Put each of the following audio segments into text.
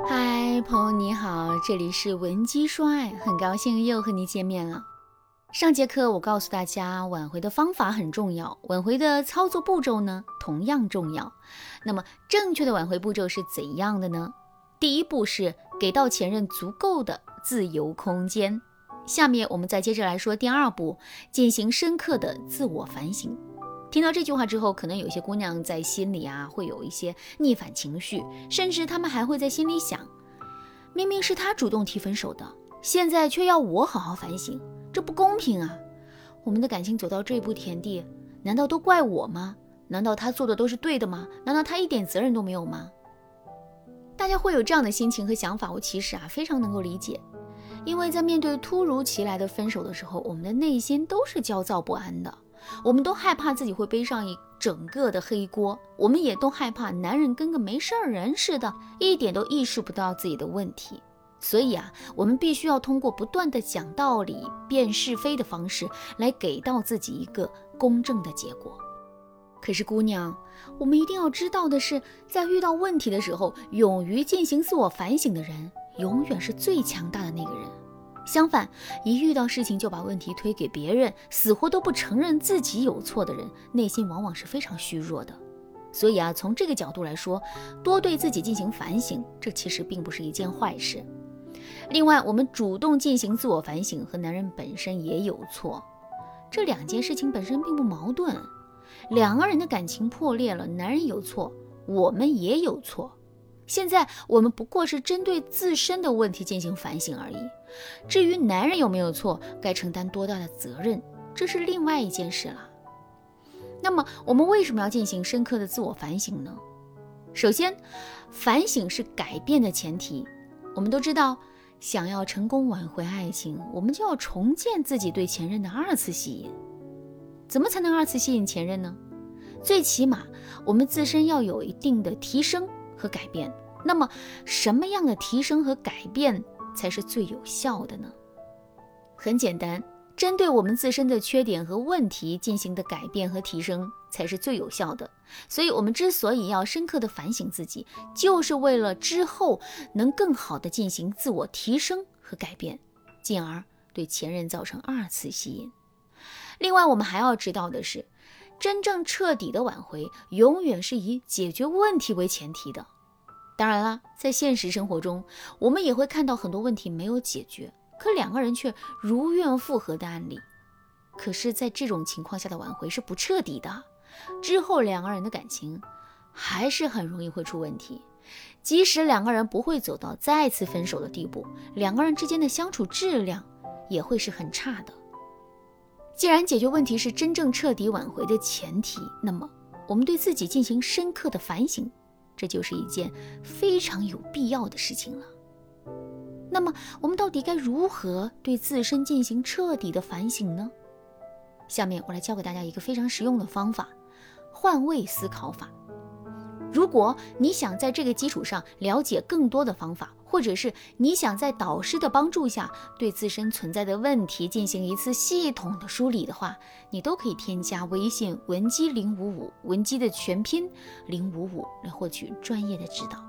嗨，朋友你好，这里是文姬说爱，很高兴又和你见面了。上节课我告诉大家，挽回的方法很重要，挽回的操作步骤呢同样重要。那么正确的挽回步骤是怎样的呢？第一步是给到前任足够的自由空间。下面我们再接着来说第二步，进行深刻的自我反省。听到这句话之后，可能有些姑娘在心里啊会有一些逆反情绪，甚至她们还会在心里想：明明是他主动提分手的，现在却要我好好反省，这不公平啊！我们的感情走到这步田地，难道都怪我吗？难道他做的都是对的吗？难道他一点责任都没有吗？大家会有这样的心情和想法，我其实啊非常能够理解，因为在面对突如其来的分手的时候，我们的内心都是焦躁不安的。我们都害怕自己会背上一整个的黑锅，我们也都害怕男人跟个没事儿人似的，一点都意识不到自己的问题。所以啊，我们必须要通过不断的讲道理、辨是非的方式，来给到自己一个公正的结果。可是，姑娘，我们一定要知道的是，在遇到问题的时候，勇于进行自我反省的人，永远是最强大的那个人。相反，一遇到事情就把问题推给别人，死活都不承认自己有错的人，内心往往是非常虚弱的。所以啊，从这个角度来说，多对自己进行反省，这其实并不是一件坏事。另外，我们主动进行自我反省和男人本身也有错，这两件事情本身并不矛盾。两个人的感情破裂了，男人有错，我们也有错。现在我们不过是针对自身的问题进行反省而已，至于男人有没有错，该承担多大的责任，这是另外一件事了。那么我们为什么要进行深刻的自我反省呢？首先，反省是改变的前提。我们都知道，想要成功挽回爱情，我们就要重建自己对前任的二次吸引。怎么才能二次吸引前任呢？最起码我们自身要有一定的提升。和改变，那么什么样的提升和改变才是最有效的呢？很简单，针对我们自身的缺点和问题进行的改变和提升才是最有效的。所以，我们之所以要深刻的反省自己，就是为了之后能更好的进行自我提升和改变，进而对前任造成二次吸引。另外，我们还要知道的是。真正彻底的挽回，永远是以解决问题为前提的。当然了，在现实生活中，我们也会看到很多问题没有解决，可两个人却如愿复合的案例。可是，在这种情况下的挽回是不彻底的，之后两个人的感情还是很容易会出问题。即使两个人不会走到再次分手的地步，两个人之间的相处质量也会是很差的。既然解决问题是真正彻底挽回的前提，那么我们对自己进行深刻的反省，这就是一件非常有必要的事情了。那么我们到底该如何对自身进行彻底的反省呢？下面我来教给大家一个非常实用的方法——换位思考法。如果你想在这个基础上了解更多的方法，或者是你想在导师的帮助下对自身存在的问题进行一次系统的梳理的话，你都可以添加微信文姬零五五，文姬的全拼零五五来获取专业的指导。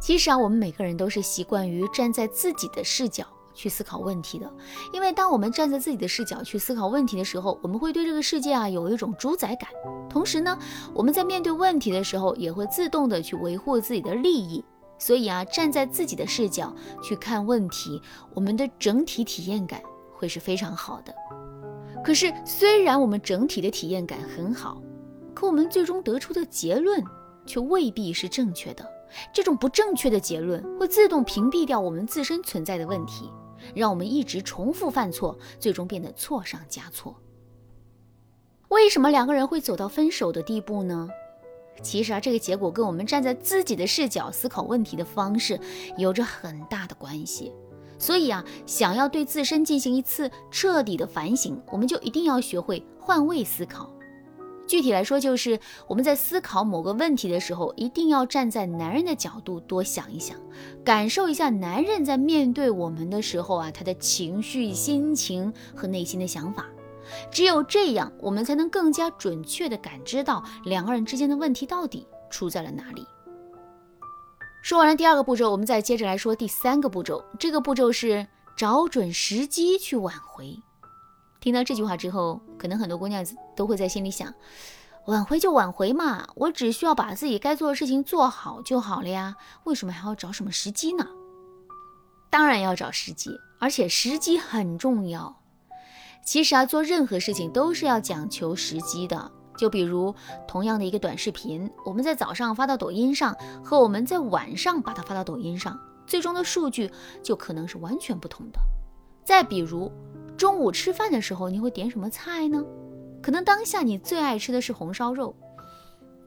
其实啊，我们每个人都是习惯于站在自己的视角。去思考问题的，因为当我们站在自己的视角去思考问题的时候，我们会对这个世界啊有一种主宰感。同时呢，我们在面对问题的时候，也会自动的去维护自己的利益。所以啊，站在自己的视角去看问题，我们的整体体验感会是非常好的。可是，虽然我们整体的体验感很好，可我们最终得出的结论却未必是正确的。这种不正确的结论会自动屏蔽掉我们自身存在的问题。让我们一直重复犯错，最终变得错上加错。为什么两个人会走到分手的地步呢？其实啊，这个结果跟我们站在自己的视角思考问题的方式有着很大的关系。所以啊，想要对自身进行一次彻底的反省，我们就一定要学会换位思考。具体来说，就是我们在思考某个问题的时候，一定要站在男人的角度多想一想，感受一下男人在面对我们的时候啊，他的情绪、心情和内心的想法。只有这样，我们才能更加准确地感知到两个人之间的问题到底出在了哪里。说完了第二个步骤，我们再接着来说第三个步骤。这个步骤是找准时机去挽回。听到这句话之后，可能很多姑娘都会在心里想：挽回就挽回嘛，我只需要把自己该做的事情做好就好了呀，为什么还要找什么时机呢？当然要找时机，而且时机很重要。其实啊，做任何事情都是要讲求时机的。就比如同样的一个短视频，我们在早上发到抖音上，和我们在晚上把它发到抖音上，最终的数据就可能是完全不同的。再比如中午吃饭的时候，你会点什么菜呢？可能当下你最爱吃的是红烧肉，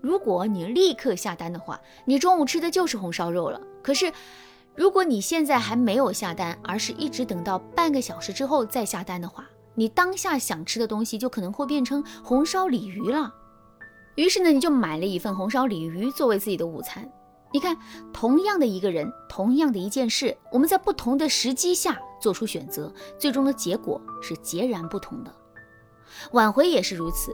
如果你立刻下单的话，你中午吃的就是红烧肉了。可是如果你现在还没有下单，而是一直等到半个小时之后再下单的话，你当下想吃的东西就可能会变成红烧鲤鱼了，于是呢，你就买了一份红烧鲤鱼作为自己的午餐。你看，同样的一个人，同样的一件事，我们在不同的时机下做出选择，最终的结果是截然不同的。挽回也是如此，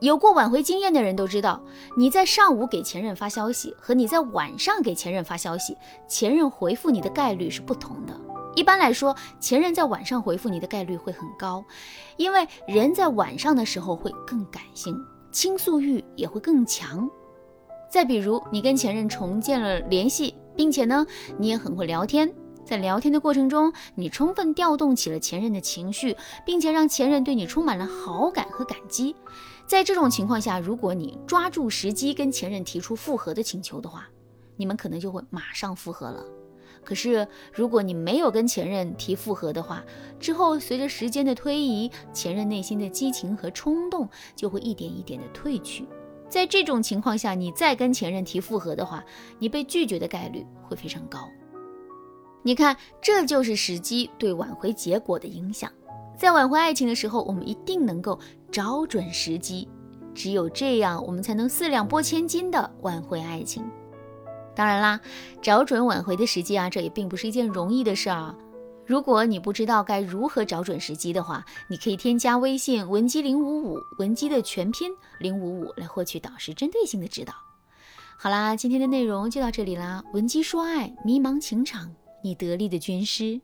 有过挽回经验的人都知道，你在上午给前任发消息和你在晚上给前任发消息，前任回复你的概率是不同的。一般来说，前任在晚上回复你的概率会很高，因为人在晚上的时候会更感性，倾诉欲也会更强。再比如，你跟前任重建了联系，并且呢，你也很会聊天，在聊天的过程中，你充分调动起了前任的情绪，并且让前任对你充满了好感和感激。在这种情况下，如果你抓住时机跟前任提出复合的请求的话，你们可能就会马上复合了。可是，如果你没有跟前任提复合的话，之后随着时间的推移，前任内心的激情和冲动就会一点一点的褪去。在这种情况下，你再跟前任提复合的话，你被拒绝的概率会非常高。你看，这就是时机对挽回结果的影响。在挽回爱情的时候，我们一定能够找准时机，只有这样，我们才能四两拨千斤的挽回爱情。当然啦，找准挽回的时机啊，这也并不是一件容易的事儿。如果你不知道该如何找准时机的话，你可以添加微信文姬零五五，文姬的全拼零五五，来获取导师针对性的指导。好啦，今天的内容就到这里啦，文姬说爱，迷茫情场，你得力的军师。